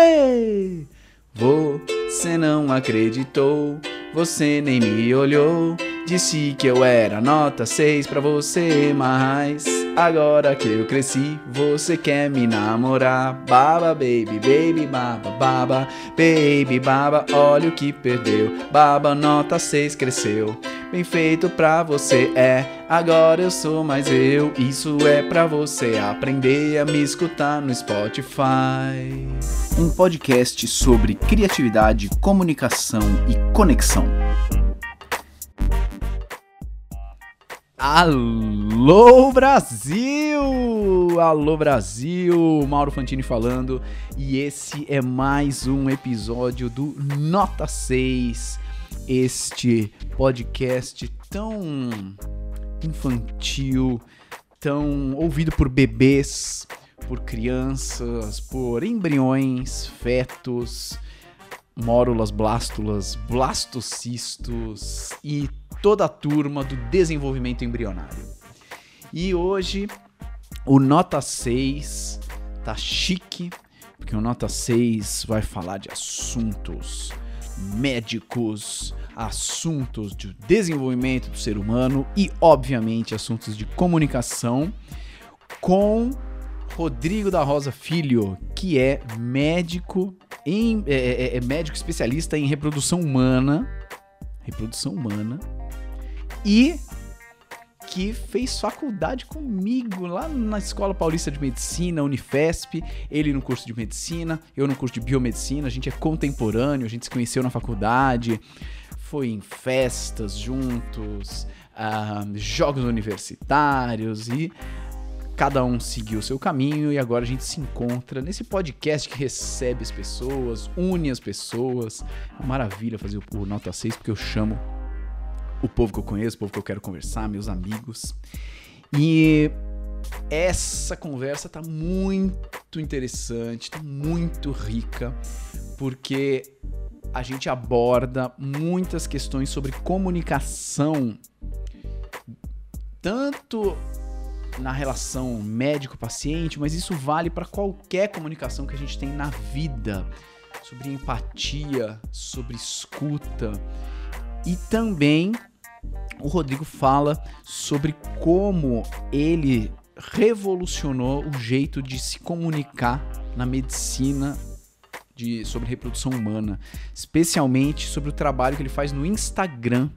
Ei! Você não acreditou, você nem me olhou. Disse que eu era nota 6 pra você, mas agora que eu cresci, você quer me namorar. Baba, baby, baby, baba, baba, baby, baba, olha o que perdeu. Baba, nota 6 cresceu. Bem feito pra você é, agora eu sou mais eu. Isso é pra você aprender a me escutar no Spotify. Um podcast sobre criatividade, comunicação e conexão. Alô Brasil! Alô Brasil! Mauro Fantini falando e esse é mais um episódio do Nota 6 este podcast tão infantil, tão ouvido por bebês, por crianças, por embriões, fetos, mórulas, blástulas, blastocistos e toda a turma do desenvolvimento embrionário. E hoje o Nota 6 tá chique, porque o Nota 6 vai falar de assuntos médicos, assuntos de desenvolvimento do ser humano e, obviamente, assuntos de comunicação com Rodrigo da Rosa Filho, que é médico em, é, é, é médico especialista em reprodução humana, reprodução humana e que fez faculdade comigo lá na Escola Paulista de Medicina, Unifesp, ele no curso de medicina, eu no curso de biomedicina, a gente é contemporâneo, a gente se conheceu na faculdade, foi em festas juntos, uh, jogos universitários e cada um seguiu o seu caminho e agora a gente se encontra nesse podcast que recebe as pessoas, une as pessoas. É maravilha fazer o Nota 6 porque eu chamo o povo que eu conheço, o povo que eu quero conversar, meus amigos. E essa conversa tá muito interessante, tá muito rica, porque a gente aborda muitas questões sobre comunicação, tanto na relação médico-paciente, mas isso vale para qualquer comunicação que a gente tem na vida, sobre empatia, sobre escuta e também o Rodrigo fala sobre como ele revolucionou o jeito de se comunicar na medicina de, sobre reprodução humana, especialmente sobre o trabalho que ele faz no Instagram,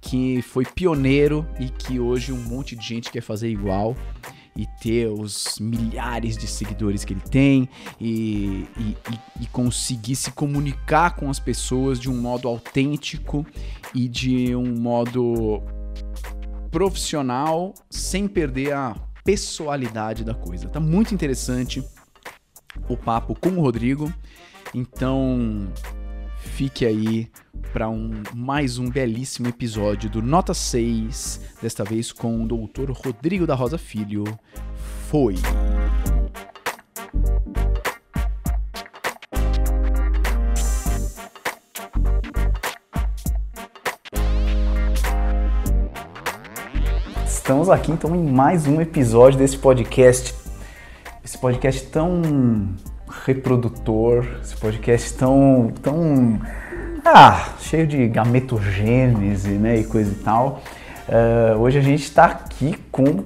que foi pioneiro e que hoje um monte de gente quer fazer igual e ter os milhares de seguidores que ele tem e, e, e, conseguir se comunicar com as pessoas de um modo autêntico e de um modo profissional sem perder a pessoalidade da coisa. Tá muito interessante o papo com o Rodrigo. Então, fique aí para um, mais um belíssimo episódio do Nota 6, desta vez com o doutor Rodrigo da Rosa Filho. Foi! Estamos aqui então em mais um episódio desse podcast. Esse podcast tão reprodutor, esse podcast tão, tão ah, cheio de gametogênese né, e coisa e tal. Uh, hoje a gente está aqui com.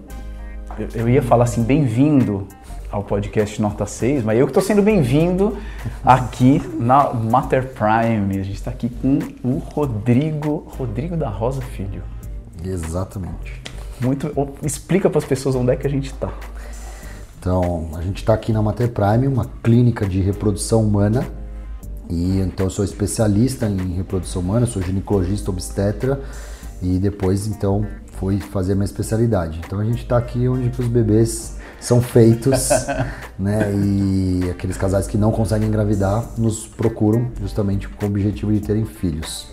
Eu, eu ia falar assim, bem-vindo ao podcast Nota 6, mas eu que estou sendo bem-vindo aqui na Mater Prime. A gente está aqui com o Rodrigo, Rodrigo da Rosa Filho. Exatamente. Muito. Explica para as pessoas onde é que a gente está. Então, a gente está aqui na Mater Prime, uma clínica de reprodução humana e então eu sou especialista em reprodução humana, sou ginecologista obstetra e depois então fui fazer minha especialidade. Então a gente está aqui onde os bebês são feitos, né? E aqueles casais que não conseguem engravidar nos procuram justamente com o objetivo de terem filhos.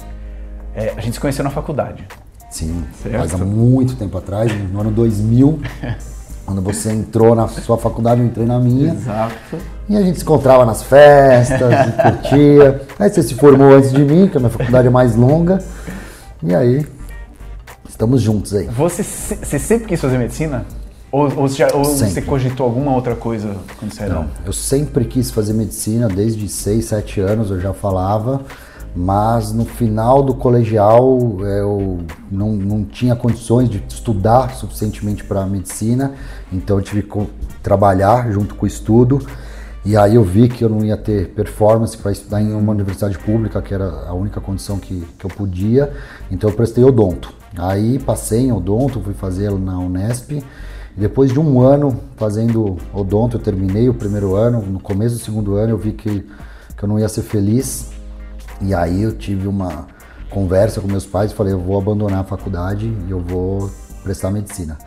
É, a gente se conheceu na faculdade. Sim, certo. mas há muito tempo atrás, no ano 2000. Quando você entrou na sua faculdade, eu entrei na minha. Exato. E a gente se encontrava nas festas, curtia. Aí você se formou antes de mim, que a minha faculdade é mais longa. E aí, estamos juntos aí. Você, você sempre quis fazer medicina? Ou, ou, você, já, ou você, cogitou alguma outra coisa quando você era? Não, eu sempre quis fazer medicina, desde 6, 7 anos eu já falava, mas no final do colegial eu não, não tinha condições de estudar suficientemente para medicina, então eu tive que trabalhar junto com o estudo. E aí eu vi que eu não ia ter performance para estudar em uma universidade pública, que era a única condição que, que eu podia, então eu prestei odonto. Aí passei em odonto, fui fazer na Unesp, depois de um ano fazendo odonto, eu terminei o primeiro ano. No começo do segundo ano eu vi que, que eu não ia ser feliz. E aí eu tive uma conversa com meus pais e falei, eu vou abandonar a faculdade e eu vou prestar medicina.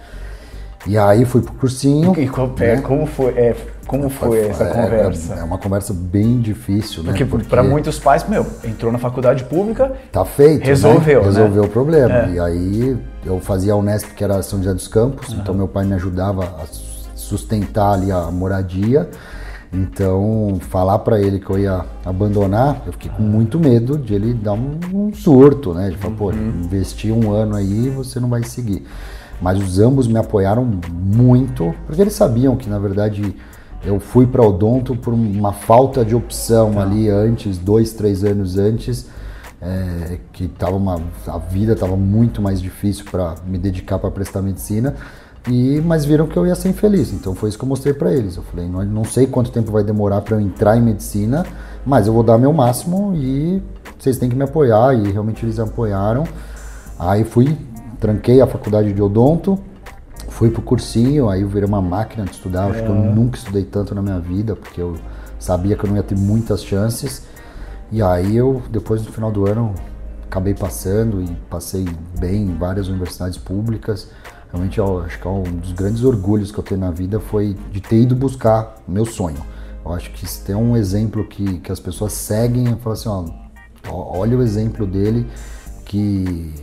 E aí fui pro cursinho. E qual, né? como foi, é, como foi é, essa conversa? É, uma conversa bem difícil, né? Porque, Porque para muitos pais, meu, entrou na faculdade pública. Tá feito. Né? Resolveu. Né? Resolveu o problema. É. E aí eu fazia a Unesp, que era São José dos Campos, uhum. então meu pai me ajudava a sustentar ali a moradia. Então, falar para ele que eu ia abandonar, eu fiquei com muito medo de ele dar um, um surto, né? De falar, uhum. pô, investir um ano aí você não vai seguir. Mas os ambos me apoiaram muito, porque eles sabiam que, na verdade, eu fui para odonto por uma falta de opção tá. ali antes, dois, três anos antes, é, que tava uma, a vida estava muito mais difícil para me dedicar para prestar medicina. E, mas viram que eu ia ser infeliz, então foi isso que eu mostrei para eles. Eu falei, não, não sei quanto tempo vai demorar para eu entrar em medicina, mas eu vou dar meu máximo e vocês têm que me apoiar. E realmente eles apoiaram. Aí fui tranquei a faculdade de odonto, fui pro cursinho, aí eu virei uma máquina de estudar. É. Acho que eu é. nunca estudei tanto na minha vida, porque eu sabia que eu não ia ter muitas chances. E aí eu, depois do final do ano, acabei passando e passei bem em várias universidades públicas. Realmente, eu acho que é um dos grandes orgulhos que eu tenho na vida foi de ter ido buscar meu sonho. Eu acho que se tem um exemplo que, que as pessoas seguem, eu falo assim, ó, olha o exemplo dele que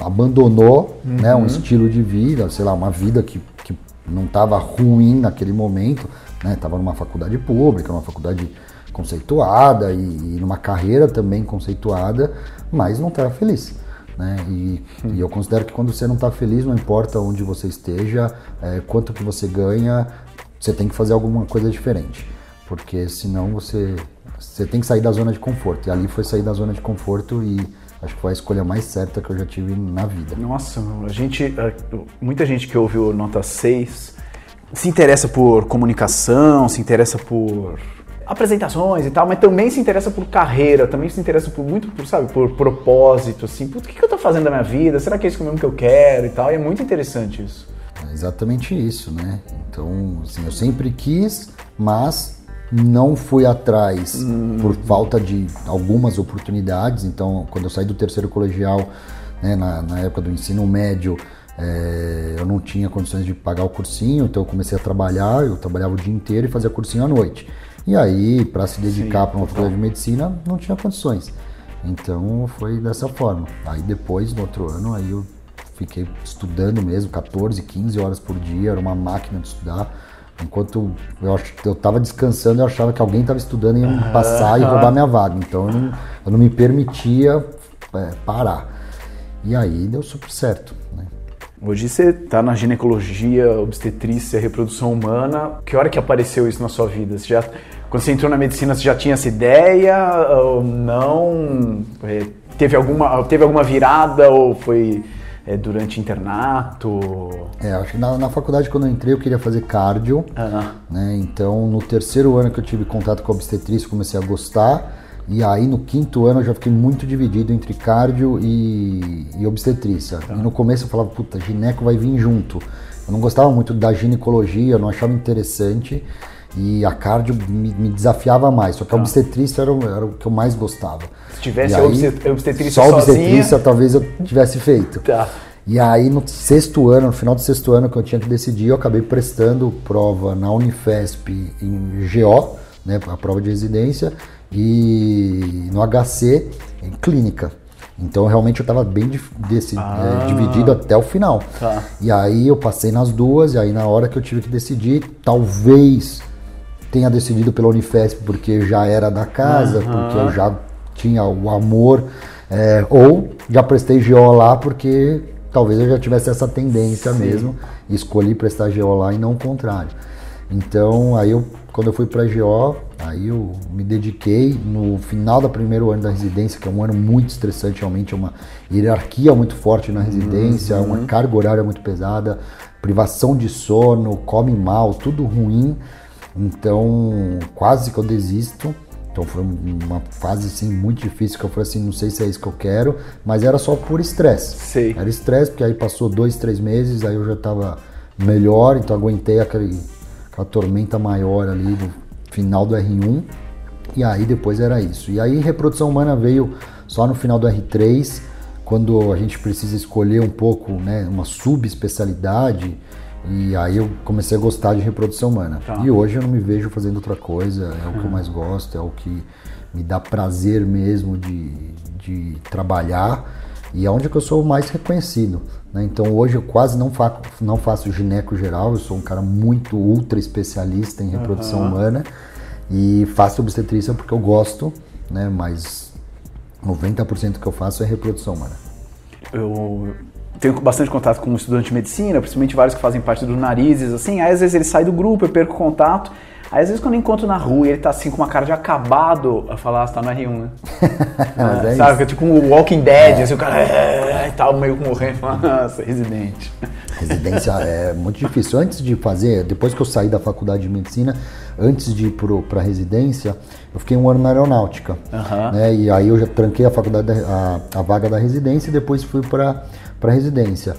abandonou uhum. né, um uhum. estilo de vida, sei lá, uma vida que, que não estava ruim naquele momento, estava né, numa faculdade pública, uma faculdade conceituada e, e numa carreira também conceituada, mas não estava feliz. Né? E, e, eu considero que quando você não está feliz, não importa onde você esteja, é, quanto que você ganha, você tem que fazer alguma coisa diferente, porque senão você você tem que sair da zona de conforto. E ali foi sair da zona de conforto e Acho que foi a escolha mais certa que eu já tive na vida. Nossa, a gente, muita gente que ouviu nota 6 se interessa por comunicação, se interessa por apresentações e tal, mas também se interessa por carreira, também se interessa por muito, por, sabe, por propósito, assim, o que, que eu tô fazendo da minha vida? Será que é isso mesmo que eu quero e tal? E é muito interessante isso. É exatamente isso, né? Então, assim, eu sempre quis, mas não fui atrás hum. por falta de algumas oportunidades. Então, quando eu saí do terceiro colegial, né, na, na, época do ensino médio, é, eu não tinha condições de pagar o cursinho, então eu comecei a trabalhar. Eu trabalhava o dia inteiro e fazia cursinho à noite. E aí, para se dedicar para uma faculdade de medicina, não tinha condições. Então, foi dessa forma. Aí, depois, no outro ano, aí eu fiquei estudando mesmo, 14, 15 horas por dia, era uma máquina de estudar Enquanto eu, eu tava descansando, eu achava que alguém estava estudando e ia me passar e roubar minha vaga. Então eu não, eu não me permitia é, parar. E aí deu super certo. Né? Hoje você está na ginecologia, obstetrícia, reprodução humana. Que hora que apareceu isso na sua vida? Você já, quando você entrou na medicina, você já tinha essa ideia ou não? É, teve alguma, teve alguma virada ou foi é, durante internato? É, acho que na, na, faculdade quando eu entrei eu queria fazer cardio, né? Então no terceiro ano que eu tive contato com a obstetrícia comecei a gostar. E aí no quinto ano eu já fiquei muito dividido entre cardio e, e obstetrícia. Uhum. E no começo eu falava, puta, gineco vai vir junto. Eu não gostava muito da ginecologia, eu não achava interessante. E a cardio me, me desafiava mais, só que a tá. obstetrícia era, era, o que eu mais gostava. Se tivesse aí, obstetrícia só obstetrícia talvez eu tivesse feito. Tá. E aí no sexto ano, no final do sexto ano que eu tinha que decidir, eu acabei prestando prova na Unifesp em GO, né, a prova de residência, e no HC em clínica. Então realmente eu estava bem desse, ah, é, dividido até o final. Tá. E aí eu passei nas duas, e aí na hora que eu tive que decidir, talvez tenha decidido pela Unifesp porque já era da casa, uhum. porque eu já tinha o amor, é, ou já prestei GO lá porque talvez eu já tivesse essa tendência Sim. mesmo e escolhi prestar GO lá e não o contrário. Então, aí eu, quando eu fui para GO, aí eu me dediquei no final do primeiro ano da residência, que é um ano muito estressante, realmente é uma hierarquia muito forte na residência, uhum. uma carga horária muito pesada, privação de sono, come mal, tudo ruim. Então, quase que eu desisto. Então foi uma fase assim muito difícil que eu falei assim, não sei se é isso que eu quero, mas era só por estresse. Sei. Era estresse, porque aí passou dois, três meses, aí eu já estava melhor, então aguentei aquele, aquela tormenta maior ali no final do R1. E aí depois era isso. E aí reprodução humana veio só no final do R3, quando a gente precisa escolher um pouco, né, uma subespecialidade e aí eu comecei a gostar de reprodução humana. Tá. E hoje eu não me vejo fazendo outra coisa, é o que eu mais gosto, é o que me dá prazer mesmo de, de trabalhar e é onde que eu sou mais reconhecido. Né? Então hoje eu quase não, fa não faço gineco geral, eu sou um cara muito ultra especialista em reprodução uhum. humana e faço obstetrícia porque eu gosto, né? mas 90% que eu faço é reprodução humana. Eu tenho bastante contato com um estudante de medicina, principalmente vários que fazem parte do narizes, assim, aí às vezes ele sai do grupo, eu perco contato. Aí às vezes quando eu encontro na rua e ele tá assim com uma cara de acabado, eu falo, ah, você tá no R1, né? é, é sabe, tipo um Walking Dead, é. assim, o cara é, tal, meio morrendo, nossa, residente. Residência é muito difícil. Antes de fazer, depois que eu saí da faculdade de medicina, antes de ir para residência, eu fiquei um ano na aeronáutica. Uhum. Né? E aí eu já tranquei a faculdade, a, a vaga da residência e depois fui para para residência.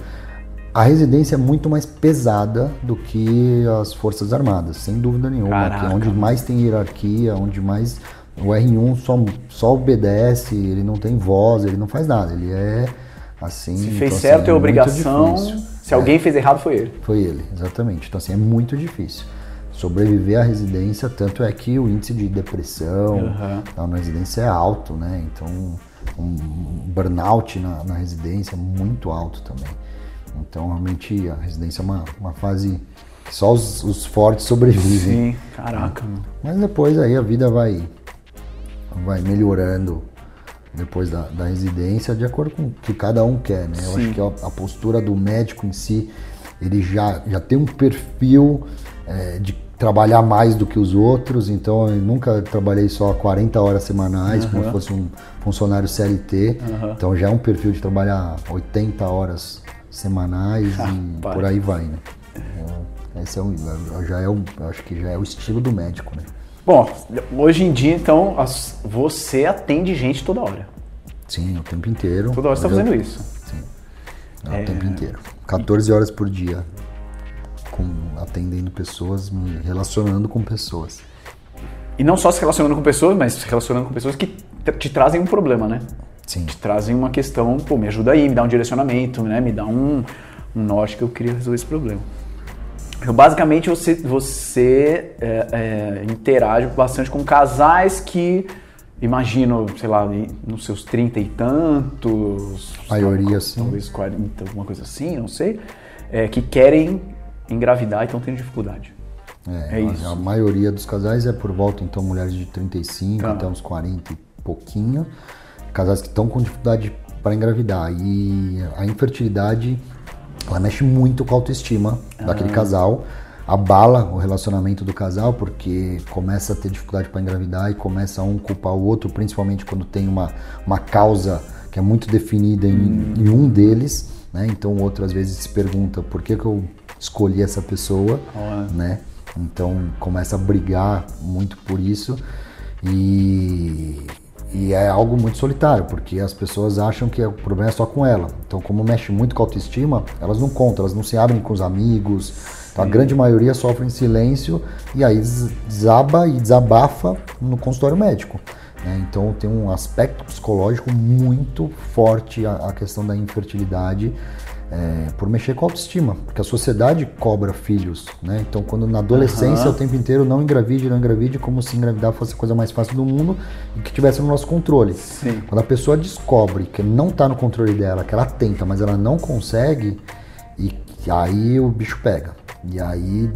A residência é muito mais pesada do que as Forças Armadas, sem dúvida nenhuma. Que é onde mais tem hierarquia, onde mais. O R1 só, só obedece, ele não tem voz, ele não faz nada. Ele é assim. Se fez então, certo assim, é, obrigação. Se alguém é, fez errado, foi ele. Foi ele, exatamente. Então, assim, é muito difícil sobreviver à residência, tanto é que o índice de depressão uhum. na residência é alto, né? Então um burnout na, na residência muito alto também. Então, realmente, a residência é uma, uma fase que só os, os fortes sobrevivem. Sim, caraca. Mas depois aí a vida vai, vai melhorando depois da, da residência de acordo com o que cada um quer, né? Eu Sim. acho que a, a, postura do médico em si, ele já, já tem um perfil é, de trabalhar mais do que os outros, então eu nunca trabalhei só 40 horas semanais, uhum. como se fosse um funcionário CLT, uhum. então já é um perfil de trabalhar 80 horas semanais ah, e pai. por aí vai, né? Então, esse é um, já é um, acho que já é o estilo do médico, né? Bom, hoje em dia, então, você atende gente toda hora. Sim, o tempo inteiro. Toda hora você está fazendo isso. Sim, é... o tempo inteiro. 14 horas por dia com, atendendo pessoas, me relacionando com pessoas. E não só se relacionando com pessoas, mas se relacionando com pessoas que te trazem um problema, né? Sim. Te trazem uma questão, pô, me ajuda aí, me dá um direcionamento, né? Me dá um, um norte que eu queria resolver esse problema. Então, basicamente, você, você é, é, interage bastante com casais que, imagino, sei lá, nos seus trinta e tantos... Maioria, sim. Talvez 40, alguma coisa assim, não sei. É, que querem engravidar e estão tendo dificuldade. É, é isso. A maioria dos casais é por volta, então, mulheres de 35 ah. até uns 40 e pouquinho. Casais que estão com dificuldade para engravidar. E a infertilidade, ela mexe muito com a autoestima ah. daquele casal. Abala o relacionamento do casal, porque começa a ter dificuldade para engravidar e começa um culpar o outro, principalmente quando tem uma, uma causa que é muito definida em, hum. em um deles. Né? Então o outro às vezes se pergunta por que, que eu escolhi essa pessoa, né? Então começa a brigar muito por isso e, e é algo muito solitário, porque as pessoas acham que o problema é só com ela. Então, como mexe muito com a autoestima, elas não contam, elas não se abrem com os amigos. Então, a grande maioria sofre em silêncio e aí desaba e desabafa no consultório médico. Né? Então, tem um aspecto psicológico muito forte a, a questão da infertilidade é, por mexer com a autoestima, porque a sociedade cobra filhos, né? Então, quando na adolescência uhum. o tempo inteiro não engravide, não engravide, como se engravidar fosse a coisa mais fácil do mundo e que tivesse no nosso controle. Sim. Quando a pessoa descobre que não está no controle dela, que ela tenta, mas ela não consegue, e aí o bicho pega. E aí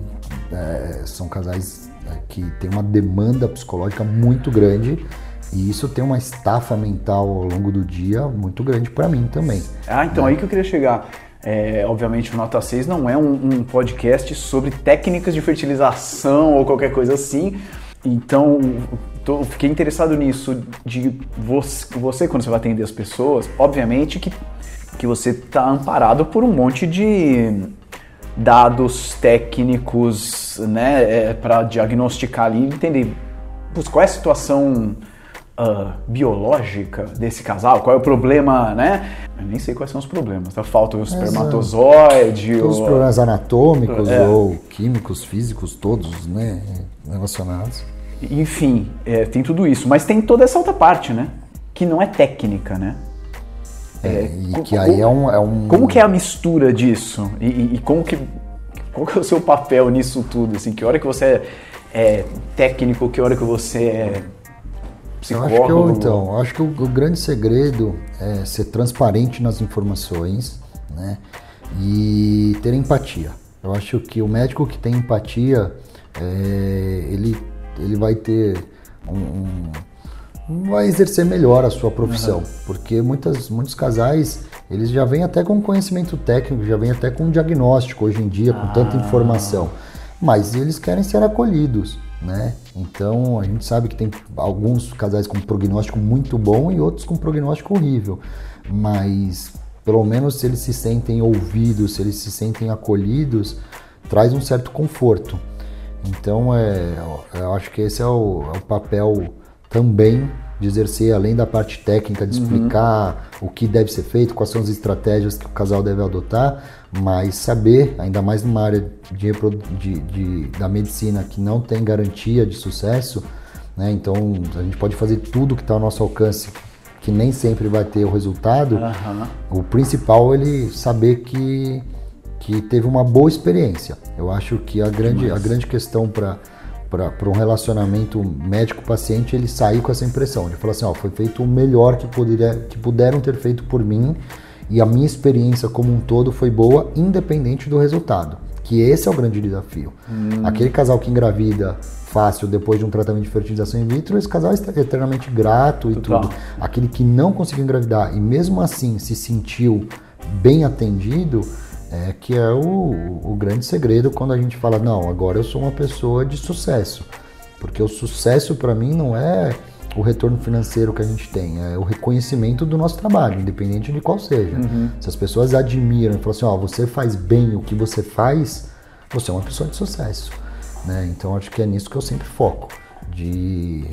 é, são casais é, que têm uma demanda psicológica muito grande e isso tem uma estafa mental ao longo do dia muito grande para mim também. Ah, então né? aí que eu queria chegar. É, obviamente, o Nota 6 não é um, um, podcast sobre técnicas de fertilização ou qualquer coisa assim. Então, tô, fiquei interessado nisso, de você, você, quando você vai atender as pessoas, obviamente que, que você está amparado por um monte de dados técnicos né, é, para diagnosticar ali e entender qual é a situação uh, biológica desse casal? Qual é o problema, né? Eu nem sei quais são os problemas. Tá? Falta o espermatozoide. Os problemas anatômicos é. ou químicos, físicos, todos, né? Relacionados. Enfim, é, tem tudo isso. Mas tem toda essa outra parte, né? Que não é técnica, né? É, e que aí é um, é um, Como que é a mistura disso? E, e, e, como que... Qual que é o seu papel nisso tudo? Assim, que hora que você é, é técnico, que hora que você é psicólogo? Eu acho que eu, então, acho que o, o, grande segredo é ser transparente nas informações, né? E ter empatia. Eu acho que o médico que tem empatia, é, ele, ele vai ter um, um, vai exercer melhor a sua profissão, uhum. porque muitas, muitos casais eles já vêm até com conhecimento técnico, já vêm até com diagnóstico hoje em dia, com ah. tanta informação, mas eles querem ser acolhidos né? Então a gente sabe que tem alguns casais com prognóstico muito bom e outros com prognóstico horrível, mas pelo menos se eles se sentem ouvidos, se eles se sentem acolhidos, traz um certo conforto. Então é, eu acho que esse é o, é o papel também de exercer, além da parte técnica, de uhum. explicar uhum. o que deve ser feito, quais são as estratégias que o casal deve adotar, mas saber, ainda mais numa área de, de, de da medicina que não tem garantia de sucesso, né? então a gente pode fazer tudo que está ao nosso alcance, que nem sempre vai ter o resultado. Uhum. O principal é ele saber que, que teve uma boa experiência. Eu acho que a grande, a grande questão para para um relacionamento médico-paciente, ele sair com essa impressão. Ele falou assim, ó, foi feito o melhor que, poderia, que puderam ter feito por mim e a minha experiência como um todo foi boa, independente do resultado. Que esse é o grande desafio. Hum. Aquele casal que engravida fácil depois de um tratamento de fertilização in vitro, esse casal está eternamente grato e Total. tudo. Aquele que não conseguiu engravidar e mesmo assim se sentiu bem atendido, é, que é o, o grande segredo quando a gente fala, não, agora eu sou uma pessoa de sucesso. Porque o sucesso para mim não é o retorno financeiro que a gente tem, é o reconhecimento do nosso trabalho, independente de qual seja. Uhum. Se as pessoas admiram e falam assim, ó, oh, você faz bem o que você faz, você é uma pessoa de sucesso. Né? Então acho que é nisso que eu sempre foco, de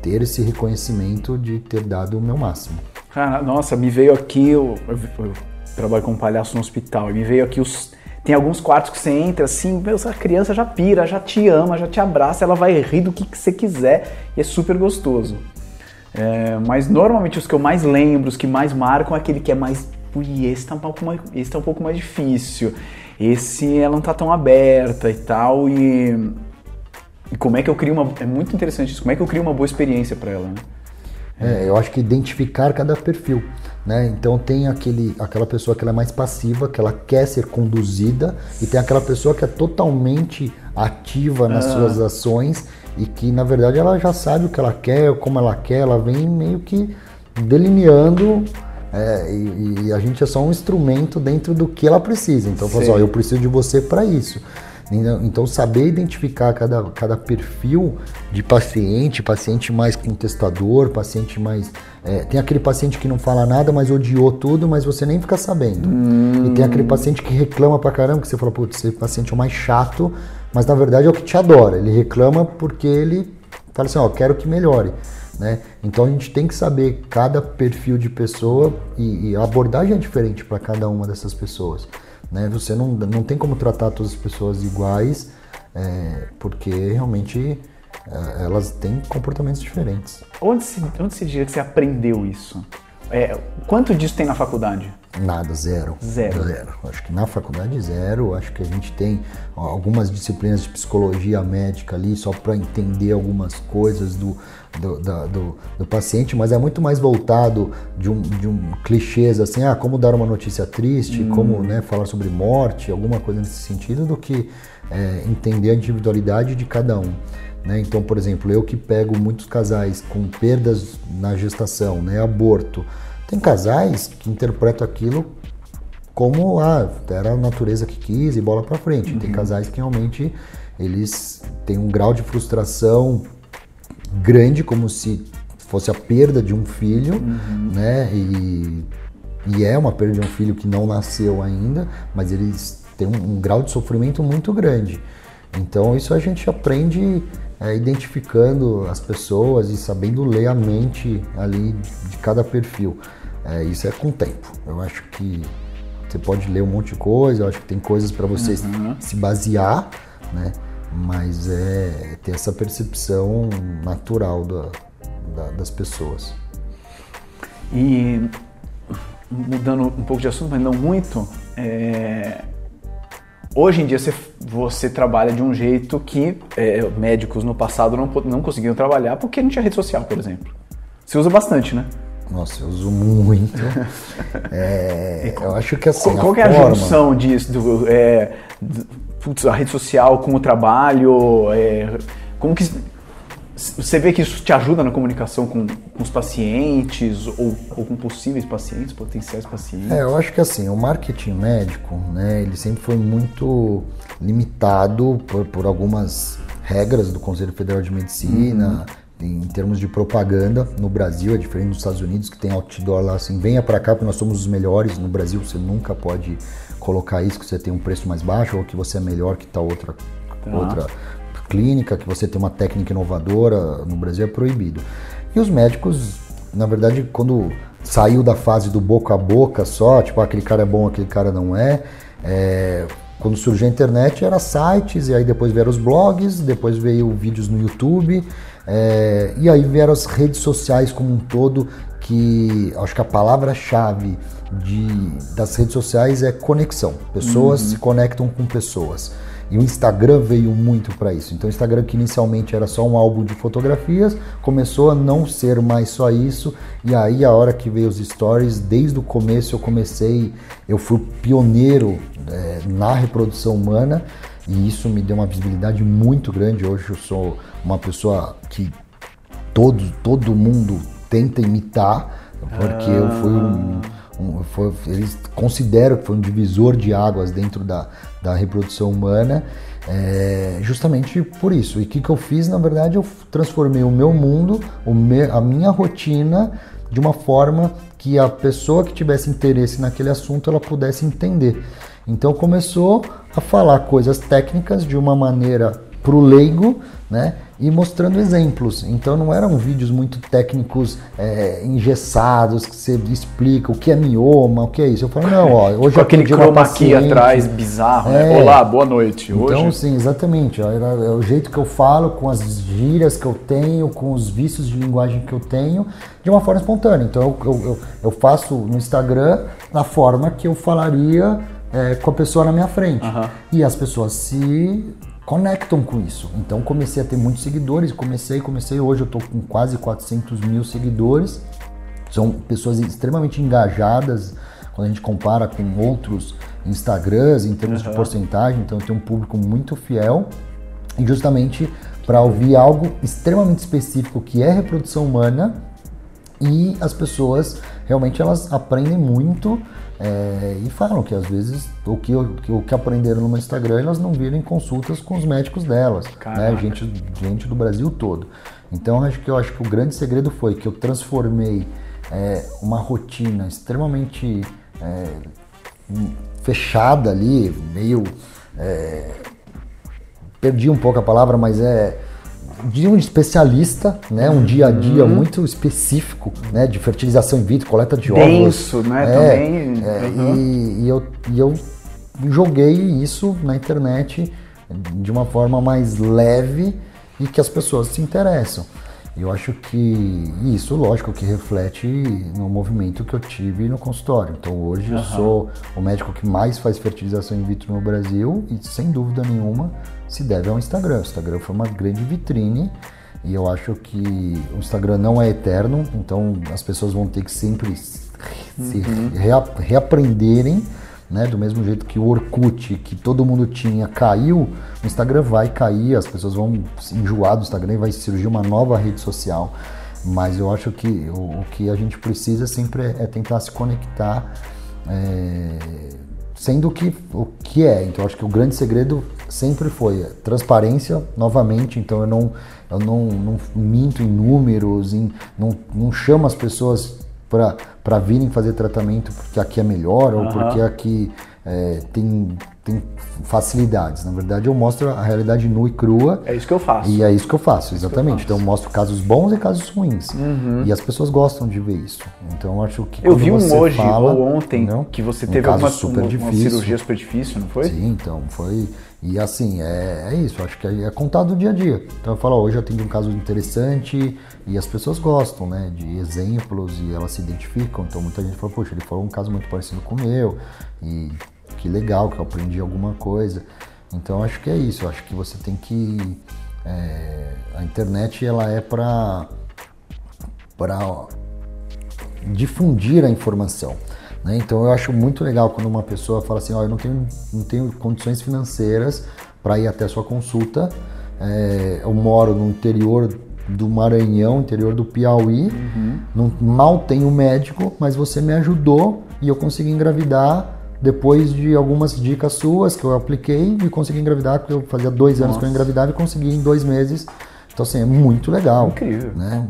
ter esse reconhecimento de ter dado o meu máximo. Cara, nossa, me veio aqui, eu, eu, eu trabalho como palhaço no hospital, e me veio aqui os. Tem alguns quartos que você entra assim, meu, a criança já pira, já te ama, já te abraça, ela vai rir do que, que você quiser e é super gostoso. É, mas normalmente os que eu mais lembro, os que mais marcam é aquele que é mais. Ui, esse tá um pouco mais, esse tá um pouco mais difícil. Esse ela não tá tão aberta e tal. E, e como é que eu crio uma. É muito interessante isso, como é que eu crio uma boa experiência para ela, né? É, eu acho que identificar cada perfil. Né? Então tem aquele, aquela pessoa que ela é mais passiva, que ela quer ser conduzida, e tem aquela pessoa que é totalmente ativa nas ah. suas ações e que na verdade ela já sabe o que ela quer, como ela quer, ela vem meio que delineando é, e, e, a gente é só um instrumento dentro do que ela precisa. Então, assim, ó, eu preciso de você para isso. Então, saber identificar cada, cada perfil de paciente, paciente mais contestador, paciente mais. É, tem aquele paciente que não fala nada, mas odiou tudo, mas você nem fica sabendo. Hum. E tem aquele paciente que reclama pra caramba, que você fala, putz, esse paciente é o mais chato, mas na verdade é o que te adora. Ele reclama porque ele fala assim, ó, quero que melhore. Né? Então a gente tem que saber cada perfil de pessoa e, e a abordagem é diferente para cada uma dessas pessoas. Né? Você não, não tem como tratar todas as pessoas iguais, é, porque realmente é, elas têm comportamentos diferentes. Onde se, onde se diria que você aprendeu isso? É, quanto disso tem na faculdade? Nada, zero. Zero. Zero. Acho que na faculdade, zero. Acho que a gente tem algumas disciplinas de psicologia médica ali, só para entender algumas coisas do, do, do, do, paciente, mas é muito mais voltado de um, de um clichês assim, ah, como dar uma notícia triste, hum. como né, falar sobre morte, alguma coisa nesse sentido, do que é, entender a individualidade de cada um. Né? Então, por exemplo, eu que pego muitos casais com perdas na gestação, né, aborto, tem casais que interpretam aquilo como ah, era a natureza que quis e bola para frente. Uhum. Tem casais que realmente eles têm um grau de frustração grande, como se fosse a perda de um filho, uhum. né? E, e é uma perda de um filho que não nasceu ainda, mas eles têm um, um grau de sofrimento muito grande. Então isso a gente aprende é, identificando as pessoas e sabendo ler a mente ali de cada perfil. É, isso é com o tempo. Eu acho que você pode ler um monte de coisa, eu acho que tem coisas para você uhum. se basear, né? Mas é ter essa percepção natural da, da, das pessoas. E mudando um pouco de assunto, mas não muito, é, Hoje em dia você, você trabalha de um jeito que é, médicos no passado não, não conseguiam trabalhar porque não tinha rede social, por exemplo. Você usa bastante, né? Nossa, eu uso muito. é, eu acho que assim. Qual, qual a é a junção disso? Do, é, do, putz, a rede social com o trabalho? É, como que você vê que isso te ajuda na comunicação com, com os pacientes ou, ou, com possíveis pacientes, potenciais pacientes? É, eu acho que assim, o marketing médico, né, ele sempre foi muito limitado por, por algumas regras do Conselho Federal de Medicina, uhum. em termos de propaganda no Brasil, é diferente dos Estados Unidos, que tem outdoor lá assim, venha para cá porque nós somos os melhores. No Brasil você nunca pode colocar isso, que você tem um preço mais baixo ou que você é melhor que tal outra, tá. outra clínica, que você tem uma técnica inovadora, no Brasil é proibido. E os médicos, na verdade, quando saiu da fase do boca a boca só, tipo, ah, aquele cara é bom, aquele cara não é, é quando surgiu a internet era sites, e aí depois vieram os blogs, depois veio vídeos no YouTube, é, e aí vieram as redes sociais como um todo, que acho que a palavra-chave das redes sociais é conexão. Pessoas uhum. se conectam com pessoas. E o Instagram veio muito para isso. Então, o Instagram, que inicialmente era só um álbum de fotografias, começou a não ser mais só isso. E aí, a hora que veio os stories, desde o começo eu comecei, eu fui pioneiro é, na reprodução humana. E isso me deu uma visibilidade muito grande. Hoje eu sou uma pessoa que todo, todo mundo tenta imitar, porque ah. eu fui um um, foi, eles consideram que foi um divisor de águas dentro da, da reprodução humana, é, justamente por isso. E o que, que eu fiz? Na verdade, eu transformei o meu mundo, o me, a minha rotina, de uma forma que a pessoa que tivesse interesse naquele assunto ela pudesse entender. Então começou a falar coisas técnicas de uma maneira para o leigo, né? E mostrando exemplos. Então não eram vídeos muito técnicos, é, engessados, que você explica o que é mioma, o que é isso. Eu falo, não, ó, hoje Com aquele chroma aqui atrás bizarro, né? é. né? Olá, boa noite. Então, sim, exatamente. Ó, é o jeito que eu falo, com as gírias que eu tenho, com os vícios de linguagem que eu tenho, de uma forma espontânea. Então eu, eu, eu faço no Instagram da forma que eu falaria é, com a pessoa na minha frente. Uhum. E as pessoas se conectam com isso. Então comecei a ter muitos seguidores, comecei, comecei, hoje eu estou com quase 400 mil seguidores. São pessoas extremamente engajadas quando a gente compara com outros Instagrams em termos uhum. de porcentagem, então tem um público muito fiel e justamente para ouvir algo extremamente específico que é reprodução humana e as pessoas realmente elas aprendem muito é, e falam que às vezes o que, o que aprenderam no meu Instagram elas não viram em consultas com os médicos delas, né? gente, gente do Brasil todo. Então acho que eu acho que o grande segredo foi que eu transformei é, uma rotina extremamente é, fechada ali, meio é, perdi um pouco a palavra, mas é de um especialista, né, um dia a dia uhum. muito específico, né, de fertilização in vitro, coleta de óvulos. Denso, né, é, também. É, uhum. e, e, eu, e eu joguei isso na internet de uma forma mais leve e que as pessoas se interessam. Eu acho que isso, lógico, que reflete no movimento que eu tive no consultório. Então hoje uhum. eu sou o médico que mais faz fertilização in vitro no Brasil e sem dúvida nenhuma se deve ao Instagram. O Instagram foi uma grande vitrine e eu acho que o Instagram não é eterno, então as pessoas vão ter que sempre se uhum. reaprenderem né? Do mesmo jeito que o Orkut, que todo mundo tinha, caiu, o Instagram vai cair, as pessoas vão enjoar do Instagram e vai surgir uma nova rede social. Mas eu acho que o, o que a gente precisa sempre é, é tentar se conectar é, sendo que, o que é. Então acho que o grande segredo sempre foi transparência, novamente. Então eu não, eu não, não minto em números, em, não, não chamo as pessoas para virem fazer tratamento porque aqui é melhor ou porque aqui é, tem, tem facilidades. Na verdade, eu mostro a realidade nua e crua. É isso que eu faço. E é isso que eu faço, exatamente. Eu faço. Então, eu mostro casos bons e casos ruins. Uhum. E as pessoas gostam de ver isso. Então, eu acho que. Eu vi um hoje fala, ou ontem que você teve um uma, super uma, uma cirurgia super difícil, não foi? Sim, então, foi. E assim, é, é isso, acho que é contado do dia a dia. Então eu falo, hoje eu tenho um caso interessante e as pessoas gostam, né, de exemplos e elas se identificam. Então muita gente fala, poxa, ele falou um caso muito parecido com o meu e que legal, que eu aprendi alguma coisa. Então acho que é isso, acho que você tem que. É, a internet ela é para difundir a informação. Né? Então eu acho muito legal quando uma pessoa fala assim, ó, oh, eu não tenho, não tenho condições financeiras para ir até a sua consulta. É, eu moro no interior do Maranhão, interior do Piauí, uhum. não, mal tenho médico, mas você me ajudou e eu consegui engravidar depois de algumas dicas suas que eu apliquei e consegui engravidar, porque eu fazia dois anos Nossa. que eu engravidava e consegui em dois meses. Então, assim, é muito legal. Incrível. Né?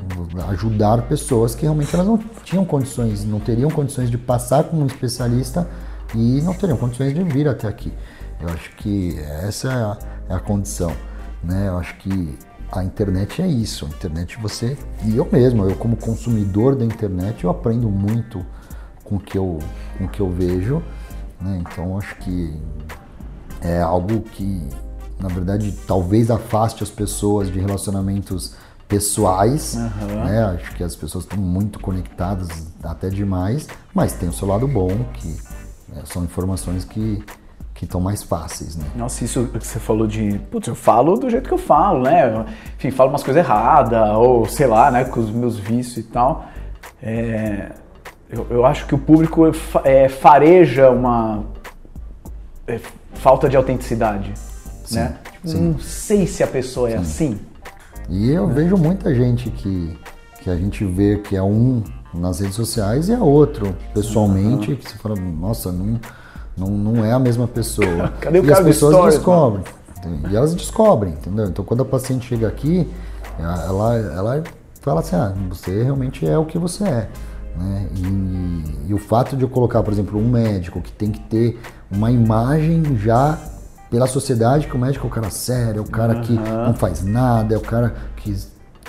Ajudar pessoas que realmente elas não tinham condições, não teriam condições de passar com um especialista e não teriam condições de vir até aqui. Eu acho que essa é a, é a condição. Né? Eu acho que a internet é isso. A internet você. E eu mesmo, eu como consumidor da internet, eu aprendo muito com o que eu, com o que eu vejo. Né? Então acho que é algo que, na verdade, talvez afaste as pessoas de relacionamentos pessoais. Uhum. Né? Acho que as pessoas estão muito conectadas até demais, mas tem o seu lado bom, que né, são informações que que estão mais fáceis, né? Nossa, isso que você falou de, putz, eu falo do jeito que eu falo, né? Enfim, falo umas coisas erradas, ou sei lá, né, com os meus vícios e tal. É, eu, eu acho que o público é, fareja uma é, falta de autenticidade, sim, né? Sim. Não sei se a pessoa é sim. assim. E eu vejo muita gente que, que a gente vê que é um nas redes sociais e é outro pessoalmente, uhum. que você fala, nossa, não, não, não é a mesma pessoa. Cadê o e as pessoas descobrem. Mano? E elas descobrem, entendeu? Então quando a paciente chega aqui, ela, ela fala assim, ah, você realmente é o que você é. Né? E, e, o fato de eu colocar, por exemplo, um médico que tem que ter uma imagem já pela sociedade que o médico é o cara sério, é o cara uhum. que não faz nada, é o cara que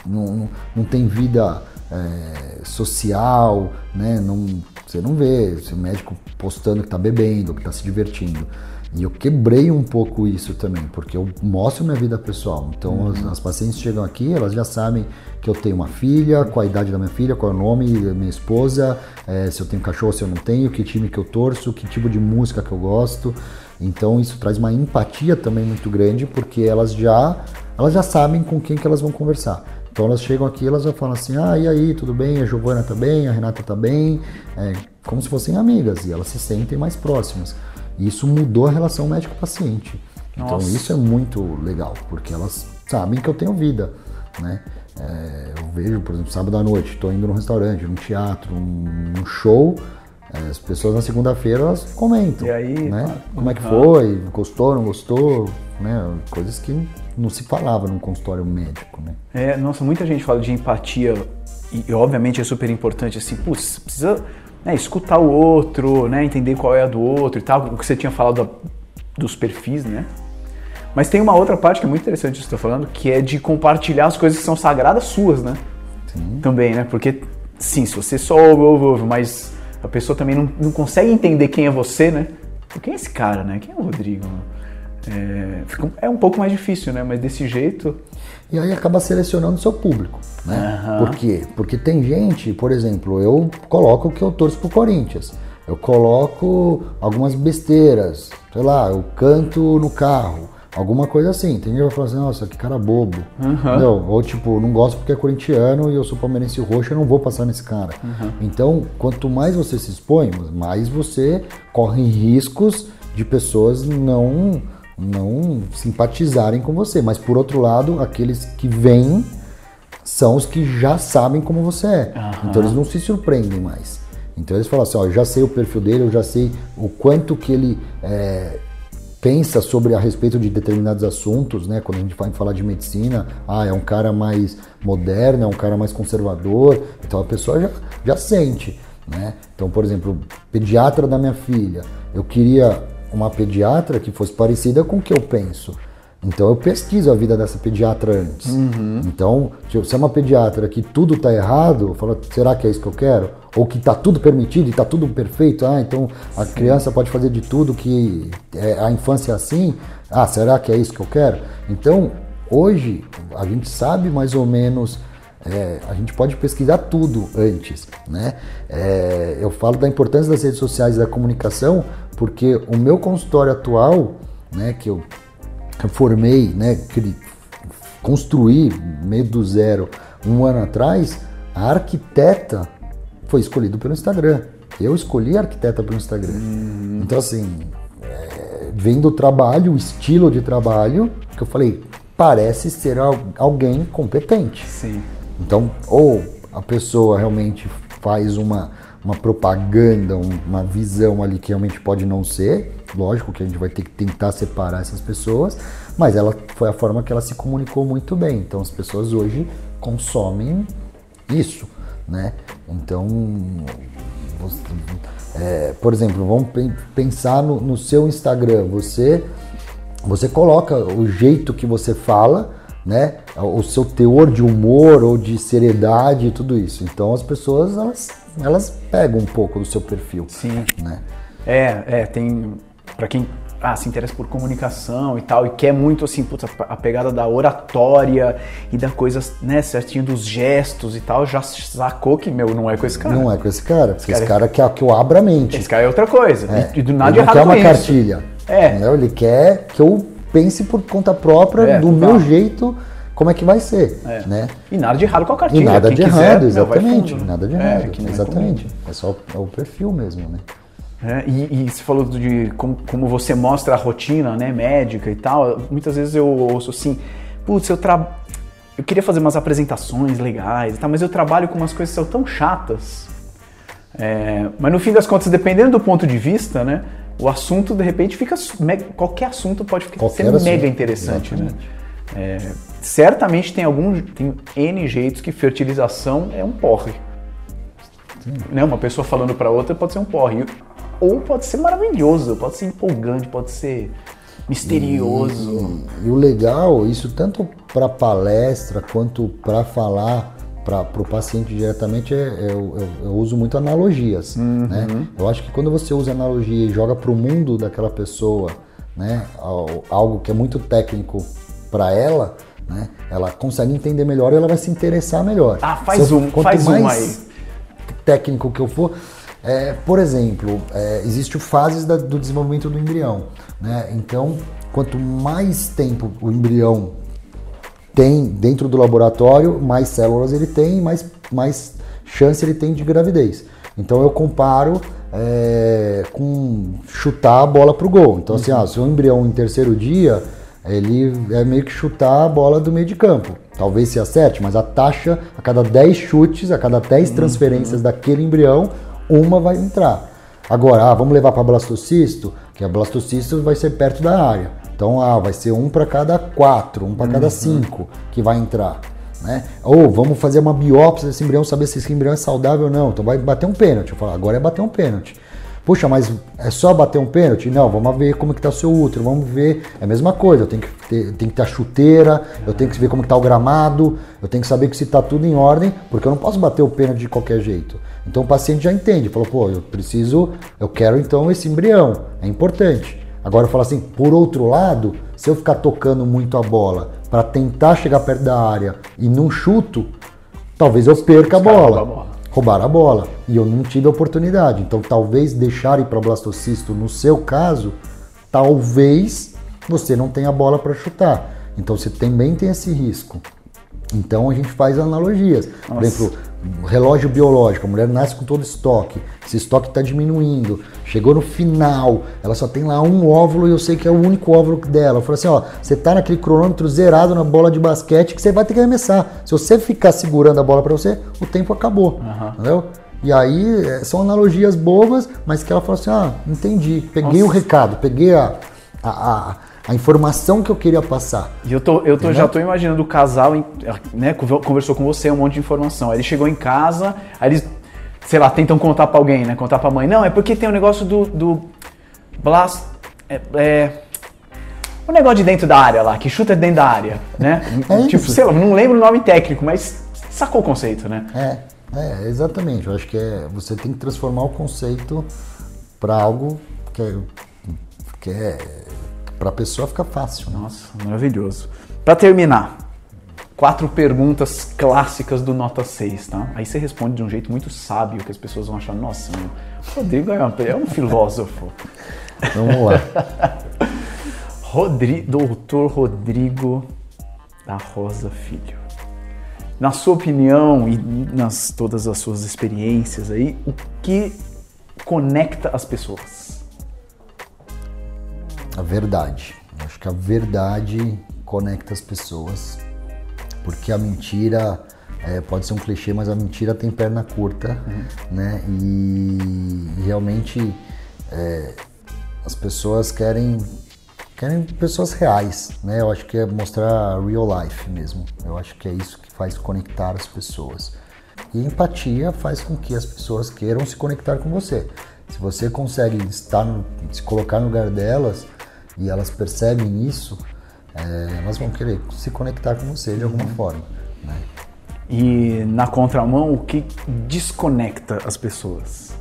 não, não, não tem vida é, social, né? Não, você não vê esse médico postando que está bebendo, que está se divertindo. E eu quebrei um pouco isso também, porque eu mostro minha vida pessoal. Então uhum. as, as, pacientes chegam aqui, elas já sabem que eu tenho uma filha, qual a idade da minha filha, qual é o nome da minha esposa, é, se eu tenho cachorro, se eu não tenho, que time que eu torço, que tipo de música que eu gosto. Então isso traz uma empatia também muito grande, porque elas já elas já sabem com quem que elas vão conversar. Então elas chegam aqui, elas já falam assim, ah, e aí, tudo bem? A Giovana tá bem, a Renata tá bem, é, como se fossem amigas, e elas se sentem mais próximas. E isso mudou a relação médico-paciente. Então isso é muito legal, porque elas sabem que eu tenho vida, né? É, eu vejo, por exemplo, sábado à noite, estou indo num restaurante, num teatro, num, show, é, as pessoas na segunda-feira elas comentam, e aí, né? Como é que foi? Gostou, não gostou? Né? Coisas que não se falava num consultório médico, né? É, nossa, muita gente fala de empatia e, e obviamente é super importante assim, putz, precisa né, escutar o outro, né, entender qual é a do outro e tal, o que você tinha falado dos perfis, né? Mas tem uma outra parte que é muito interessante que você está falando, que é de compartilhar as coisas que são sagradas suas, né? Sim. Também, né? Porque, sim, se você só ouve, ouve, ouve, mas a pessoa também não, não consegue entender quem é você, né? Quem é esse cara, né? Quem é o Rodrigo? É, fica, é um pouco mais difícil, né? Mas desse jeito. E aí acaba selecionando o seu público, né? Uhum. Por quê? Porque tem gente, por exemplo, eu coloco que eu torço pro Corinthians. Eu coloco algumas besteiras, sei lá, eu canto no carro, alguma coisa assim. Tem gente que vai falar assim, nossa, que cara bobo. Uhum. Ou tipo, não gosto porque é corintiano e eu sou palmeirense roxo, eu não vou passar nesse cara. Uhum. Então, quanto mais você se expõe, mais você corre riscos de pessoas não não simpatizarem com você. Mas por outro lado, aqueles que vêm são os que já sabem como você é. Uhum. Então eles não se surpreendem mais. Então eles falam assim, ó, eu já sei o perfil dele, eu já sei o quanto que ele é, pensa sobre a respeito de determinados assuntos, né? Quando a gente vai falar de medicina, ah, é um cara mais moderno, é um cara mais conservador, então a pessoa já, já sente, né? Então, por exemplo, pediatra da minha filha, eu queria uma pediatra que fosse parecida com o que eu penso. Então eu pesquiso a vida dessa pediatra antes. Uhum. Então, se é uma pediatra que tudo está errado, eu falo, será que é isso que eu quero? Ou que está tudo permitido e está tudo perfeito? Ah, então a Sim. criança pode fazer de tudo que é, a infância é assim? Ah, será que é isso que eu quero? Então, hoje a gente sabe mais ou menos é, a gente pode pesquisar tudo antes, né? É, eu falo da importância das redes sociais e da comunicação porque o meu consultório atual, né, que eu formei, né, construí meio do zero um ano atrás, a arquiteta foi escolhida pelo Instagram. Eu escolhi a arquiteta pelo Instagram. Hum. Então, assim, é, vem do trabalho, o estilo de trabalho, que eu falei, parece ser alguém competente. Sim. Então, ou a pessoa realmente faz uma, uma propaganda, uma visão ali que realmente pode não ser, lógico que a gente vai ter que tentar separar essas pessoas, mas ela foi a forma que ela se comunicou muito bem. Então as pessoas hoje consomem isso, né? Então, é, por exemplo, vamos pensar no, no seu Instagram. Você você coloca o jeito que você fala, né? O seu teor de humor ou de seriedade e tudo isso. Então as pessoas elas, elas pegam um pouco do seu perfil. Sim. Né? É, é, tem para quem ah, se interessa por comunicação e tal, e quer muito assim, puta, a pegada da oratória e da coisa, né, certinho dos gestos e tal, já sacou que, meu, não é com esse cara. Não é com esse cara. Esse, esse cara, cara quer que eu abra a mente. Esse cara é outra coisa. É. E, do nada ele não quer uma isso. cartilha. É. Entendeu? Ele quer que eu pense por conta própria, é, do meu jeito, como é que vai ser. É. Né? E nada de errado com a cartilha. E nada Quem de quiser, errado, exatamente. Meu, nada de é, errado. exatamente. É só o perfil mesmo, né? É, e, e, você falou de como, como, você mostra a rotina né, médica e tal. Muitas vezes eu ouço assim, putz, eu, tra... eu queria fazer umas apresentações legais e tal, mas eu trabalho com umas coisas que são tão chatas. É, mas no fim das contas, dependendo do ponto de vista, né, o assunto de repente fica. Qualquer assunto pode ficar, qualquer ser assunto. mega interessante. Né? É, certamente tem algum. Tem N jeitos que fertilização é um porre. Né? Uma pessoa falando para outra pode ser um porre ou pode ser maravilhoso, pode ser empolgante, pode ser misterioso. E, e o legal, isso tanto para palestra quanto para falar para o paciente diretamente, é, é, eu, eu, eu, uso muito analogias. Uhum. Né? Eu acho que quando você usa analogia e joga para o mundo daquela pessoa, né, algo que é muito técnico para ela, né, ela consegue entender melhor e ela vai se interessar melhor. Ah, faz um, quanto faz mais um aí. técnico que eu for, é, por exemplo, é, existe fases da, do desenvolvimento do embrião. Né? Então, quanto mais tempo o embrião tem dentro do laboratório, mais células ele tem, mais, mais chance ele tem de gravidez. Então eu comparo é, com chutar a bola pro gol. Então, assim, uhum. ah, se o embrião em terceiro dia, ele é meio que chutar a bola do meio de campo. Talvez se acerte, mas a taxa, a cada 10 chutes, a cada 10 uhum. transferências uhum. daquele embrião, uma vai entrar. Agora, ah, vamos levar para blastocisto, que a blastocisto vai ser perto da área. Então, ah, vai ser um para cada quatro, um para uhum. cada cinco que vai entrar. Né? Ou vamos fazer uma biópsia desse embrião, saber se esse embrião é saudável ou não. Então vai bater um pênalti. Eu falo, agora é bater um pênalti. Puxa, mas é só bater um pênalti? Não, vamos ver como que tá o seu útero, vamos ver. É a mesma coisa, eu tenho que ter, tenho que ter a chuteira, eu tenho que ver como que tá o gramado, eu tenho que saber que se tá tudo em ordem, porque eu não posso bater o pênalti de qualquer jeito. Então o paciente já entende, falou, pô, eu preciso, eu quero então esse embrião, é importante. Agora eu falo assim, por outro lado, se eu ficar tocando muito a bola para tentar chegar perto da área e não chuto, talvez eu perca a bola roubar a bola e eu não tive a oportunidade. Então, talvez deixar ir para blastocisto, no seu caso, talvez você não tenha a bola para chutar. Então, você também tem esse risco. Então, a gente faz analogias. Nossa. Por exemplo, relógio biológico, a mulher nasce com todo estoque, esse estoque está diminuindo, chegou no final, ela só tem lá um óvulo e eu sei que é o único óvulo dela. Eu falo assim, ó, você tá naquele cronômetro zerado na bola de basquete que você vai ter que arremessar. Se você ficar segurando a bola para você, o tempo acabou, uhum. entendeu? E aí é, são analogias bobas, mas que ela fala assim: ah, entendi, peguei Nossa. o recado, peguei a, a, a, a, informação que eu queria passar. E eu, tô, eu tô, já tô imaginando o casal, né, conversou com você um monte de informação. Aí ele chegou em casa, aí eles, sei lá, tentam contar para alguém, né? Contar pra mãe. Não, é porque tem o um negócio do. do Blast. É, é, o negócio de dentro da área lá, que chuta dentro da área, né? É tipo, isso. sei lá, não lembro o nome técnico, mas sacou o conceito, né? É. É, exatamente. Eu acho que é, você tem que transformar o conceito para algo que é, que é para a pessoa ficar fácil. Né? Nossa, maravilhoso. Para terminar, quatro perguntas clássicas do Nota 6, tá? Aí você responde de um jeito muito sábio que as pessoas vão achar, nossa, meu, Rodrigo é, um filósofo. Vamos lá. Rodri, doutor Rodrigo da Rosa Filho na sua opinião e nas todas as suas experiências aí, o que conecta as pessoas? A verdade. Acho que a verdade conecta as pessoas, porque a mentira é, pode ser um clichê, mas a mentira tem perna curta, uhum. né? E realmente é, as pessoas querem querem pessoas reais, né? Eu acho que é mostrar real life mesmo. Eu acho que é isso que faz conectar as pessoas. E empatia faz com que as pessoas queiram se conectar com você. Se você consegue estar no, se colocar no lugar delas e elas percebem isso, é, elas vão querer se conectar com você de alguma forma. Né? E na contramão, o que desconecta as pessoas?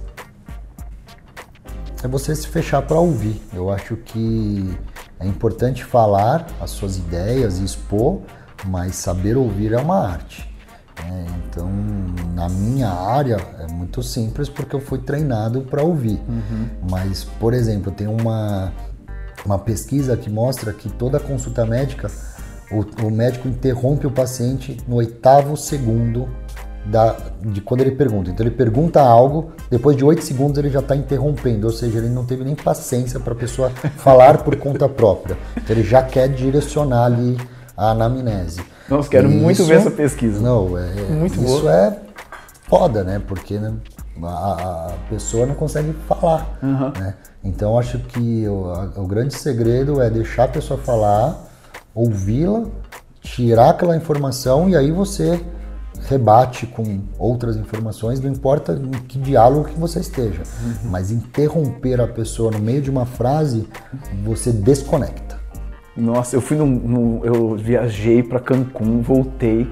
É você se fechar para ouvir. Eu acho que é importante falar as suas ideias e expor, mas saber ouvir é uma arte. Né? Então, na minha área é muito simples porque eu fui treinado para ouvir. Uhum. Mas, por exemplo, tem uma, uma pesquisa que mostra que toda consulta médica, o, o médico interrompe o paciente no oitavo segundo da, de quando ele pergunta. Então ele pergunta algo, depois de oito segundos ele já está interrompendo, ou seja, ele não teve nem paciência para a pessoa falar por conta própria. Então ele já quer direcionar ali a anamnese. Nossa, quero e muito isso, ver essa pesquisa. Não, é, muito isso boa. é foda, né? Porque né, a, a, pessoa não consegue falar. Uhum. Né? Então acho que o, a, o grande segredo é deixar a pessoa falar, ouvi-la, tirar aquela informação e aí você rebate com outras informações, não importa em que diálogo que você esteja, uhum. mas interromper a pessoa no meio de uma frase, você desconecta. Nossa, eu fui no, no eu viajei para Cancún, voltei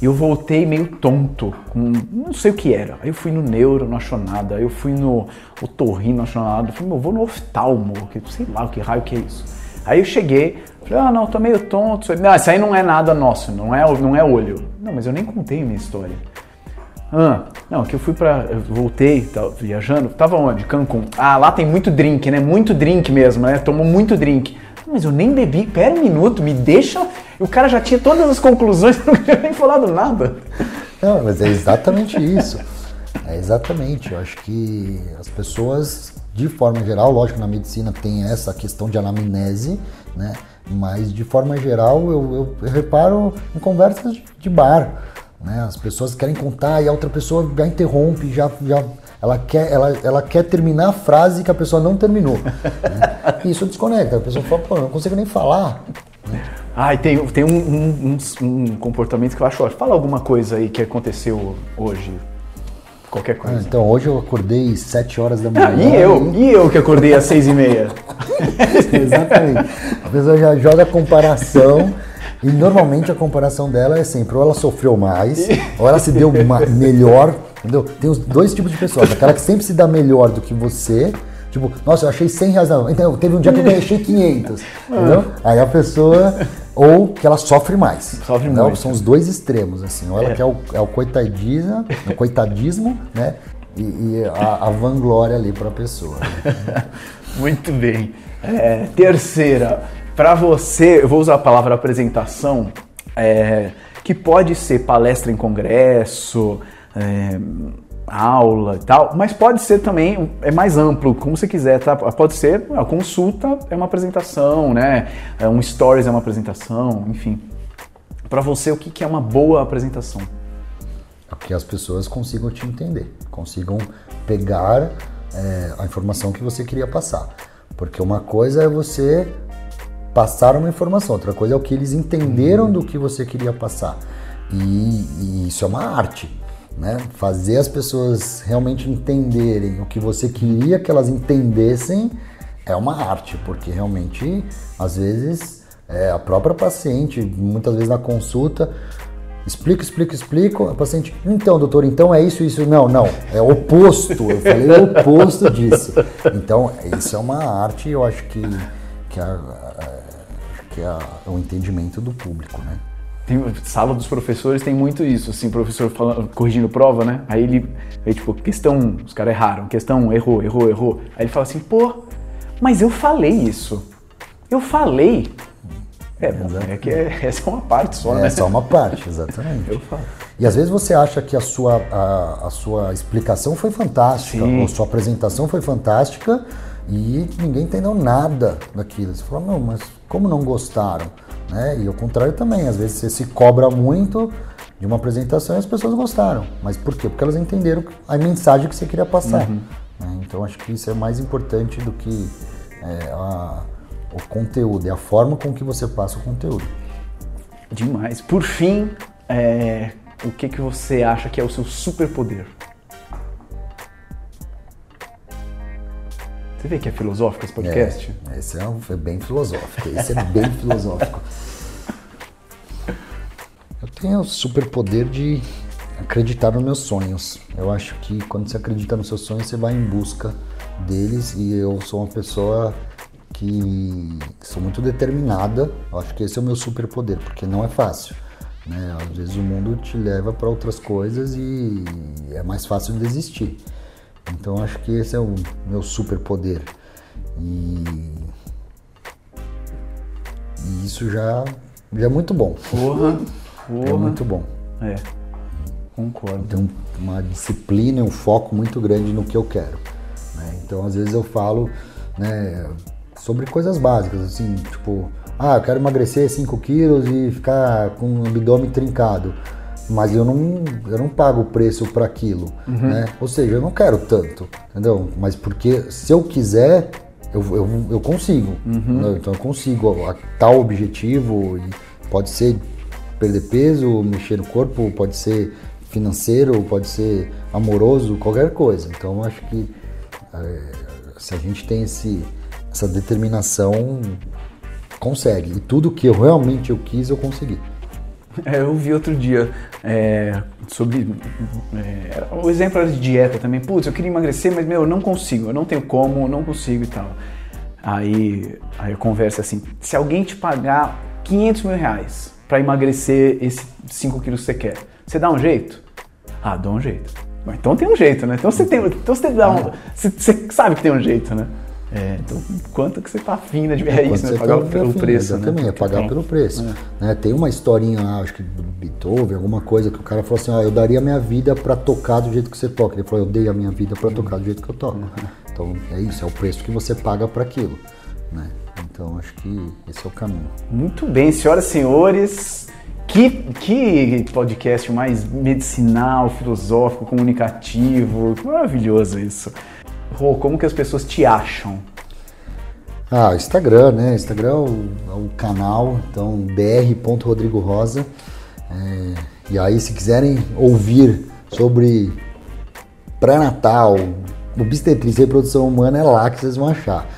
e eu voltei meio tonto, com, não sei o que era. Aí eu fui no neuro, não achou nada. Aí eu fui no otorrino, não achou nada. Eu falei, meu, vou no oftalmo, que sei lá o que raio que é isso. Aí eu cheguei, falei, ah, não, tô meio tonto. Não, isso aí não é nada nosso, não é, não é olho. Não, mas eu nem contei a minha história. Ah, não, que eu fui pra. Eu voltei, tava viajando. Tava onde? Cancún. Ah, lá tem muito drink, né? Muito drink mesmo, né? Tomou muito drink. Mas eu nem bebi. Pera um minuto, me deixa. O cara já tinha todas as conclusões, não tinha nem falado nada. Não, mas é exatamente isso. É exatamente. Eu acho que as pessoas de forma geral, lógico, na medicina tem essa questão de anamnese, né? Mas de forma geral, eu, eu, eu reparo em conversas de, bar, né? As pessoas querem contar e a outra pessoa já interrompe, já, já ela quer, ela, ela quer terminar a frase que a pessoa não terminou. Né? Isso desconecta. A pessoa fala, pô, não consigo nem falar. Né? Ah, e tem, tem um, um, um, um comportamento que eu acho. Fala alguma coisa aí que aconteceu hoje qualquer coisa. Ah, então, hoje eu acordei 7 horas da manhã. Ah, e eu? E eu que acordei às 6 e meia? Exatamente. A pessoa já joga a comparação e normalmente a comparação dela é sempre ou ela sofreu mais, ou ela se deu melhor, entendeu? Tem os dois tipos de pessoas. Aquela que sempre se dá melhor do que você, tipo, nossa, eu achei 100 reais. Então, teve um dia que eu achei 500, entendeu? Aí a pessoa ou que ela sofre mais. Sofre então, muito. São os dois extremos, assim. Ou ela é. quer o, é o coitadismo, o coitadismo, né? E, e a, a, vanglória ali para a pessoa. Né? muito bem. É, terceira, para você, eu vou usar a palavra apresentação, é, que pode ser palestra em congresso, é, aula e tal, mas pode ser também, é mais amplo, como você quiser, tá? Pode ser, a consulta é uma apresentação, né? É um stories é uma apresentação, enfim. Para você, o que é uma boa apresentação? A que as pessoas consigam te entender, consigam pegar é, a informação que você queria passar. Porque uma coisa é você passar uma informação, outra coisa é o que eles entenderam do que você queria passar. E, e isso é uma arte. Né? Fazer as pessoas realmente entenderem o que você queria que elas entendessem é uma arte, porque realmente, às vezes, é, a própria paciente, muitas vezes na consulta, explico, explico, explico, a paciente, então, doutor, então é isso, isso, não, não, é oposto, eu falei o oposto disso. Então, isso é uma arte, eu acho que, que, é, que é o entendimento do público, né? Tem, sala dos professores tem muito isso, assim, professor falando, corrigindo prova, né? Aí ele, aí, tipo, questão, os caras erraram, questão, errou, errou, errou. Aí ele fala assim, pô, mas eu falei isso. Eu falei. É, bom, é que é, essa é uma parte só, é, né? É uma parte, exatamente. eu falo. E às vezes você acha que a sua, a, a sua explicação foi fantástica, Sim. ou sua apresentação foi fantástica e ninguém entendeu nada daquilo. Você fala, não, mas como não gostaram? Né? E ao contrário também, às vezes você se cobra muito de uma apresentação e as pessoas gostaram. Mas por quê? Porque elas entenderam a mensagem que você queria passar. Uhum. Né? Então acho que isso é mais importante do que é, a, o conteúdo, é a forma com que você passa o conteúdo. Demais. Por fim, é, o que, que você acha que é o seu superpoder? Você vê que é filosófico esse podcast? É, esse é, um, é bem filosófico. Esse é bem filosófico. Eu tenho o superpoder de acreditar nos meus sonhos. Eu acho que quando você acredita nos seus sonhos, você vai em busca deles e eu sou uma pessoa que sou muito determinada. Eu acho que esse é o meu superpoder, porque não é fácil. Né? Às vezes o mundo te leva para outras coisas e é mais fácil desistir. Então acho que esse é o meu superpoder. E, e isso já, já é muito bom. Porra, porra. É muito bom. É, concordo. Tenho uma disciplina e um foco muito grande no que eu quero. Né? Então às vezes eu falo né, sobre coisas básicas, assim, tipo, ah, eu quero emagrecer 5 quilos e ficar com o abdômen trincado mas eu não, eu não pago o preço para aquilo, uhum. né? Ou seja, eu não quero tanto, entendeu? Mas porque se eu quiser, eu, eu, eu consigo. Uhum. Então eu consigo a, a tal objetivo, pode ser perder peso, mexer no corpo, pode ser financeiro, pode ser amoroso, qualquer coisa. Então eu acho que é, se a gente tem esse, essa determinação, consegue. E tudo que eu realmente eu quis, eu consegui. É, eu vi outro dia é, sobre. É, o exemplo era de dieta também. Putz, eu queria emagrecer, mas meu, eu não consigo, eu não tenho como, eu não consigo e tal. Aí, aí a conversa é assim: se alguém te pagar 500 mil reais pra emagrecer esses 5 quilos que você quer, você dá um jeito? Ah, dá um jeito. Então tem um jeito, né? Então você tem. Então você dá um. Você, você sabe que tem um jeito, né? É, então, quanto que você tá afim né, de é isso, né? Pagar tá pelo afim, preço. Exatamente, né? é pagar pelo preço. É. Né? Tem uma historinha lá, acho que do Beethoven, alguma coisa, que o cara falou assim, ah, eu daria minha vida para tocar do jeito que você toca. Ele falou, eu dei a minha vida para tocar do jeito que eu toco. Uhum. Então é isso, é o preço que você paga para aquilo. Né? Então acho que esse é o caminho. Muito bem, senhoras e senhores. Que, que podcast mais medicinal, filosófico, comunicativo. Maravilhoso isso. Rô, como que as pessoas te acham? Ah, Instagram, né? Instagram é o, é o canal, então br.rodrigorosa. É, e aí, se quiserem ouvir sobre pré-natal, obstetrícia e reprodução humana, é lá que vocês vão achar.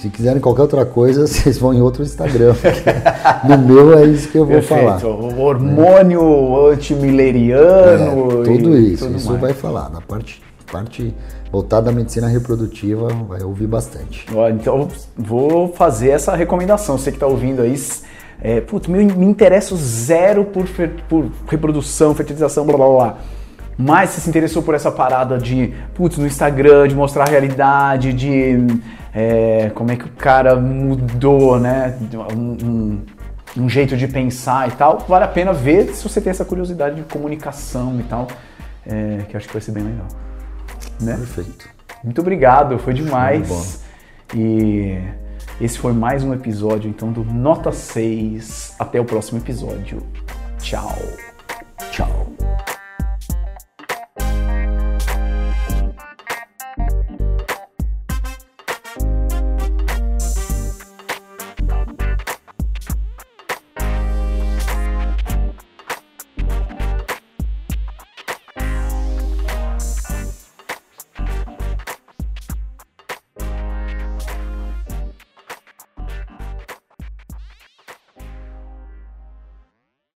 Se quiserem qualquer outra coisa, vocês vão em outro Instagram. no meu é isso que eu vou Perfeito. falar. O hormônio é. antimileriano. É, tudo isso, tudo isso mais. vai falar. Na parte, parte voltada à medicina reprodutiva, vai ouvir bastante. Então, vou fazer essa recomendação. Você que está ouvindo aí, é, putz, me, me interesso zero por, por reprodução, fertilização, blá blá blá. Mas você se interessou por essa parada de, putz, no Instagram, de mostrar a realidade, de é, como é que o cara mudou, né? Um, um, um, jeito de pensar e tal, vale a pena ver se você tem essa curiosidade de comunicação e tal, é, que eu acho que vai ser bem legal. Né? Perfeito. Muito obrigado, foi demais. E esse foi mais um episódio então do Nota 6. Até o próximo episódio. Tchau.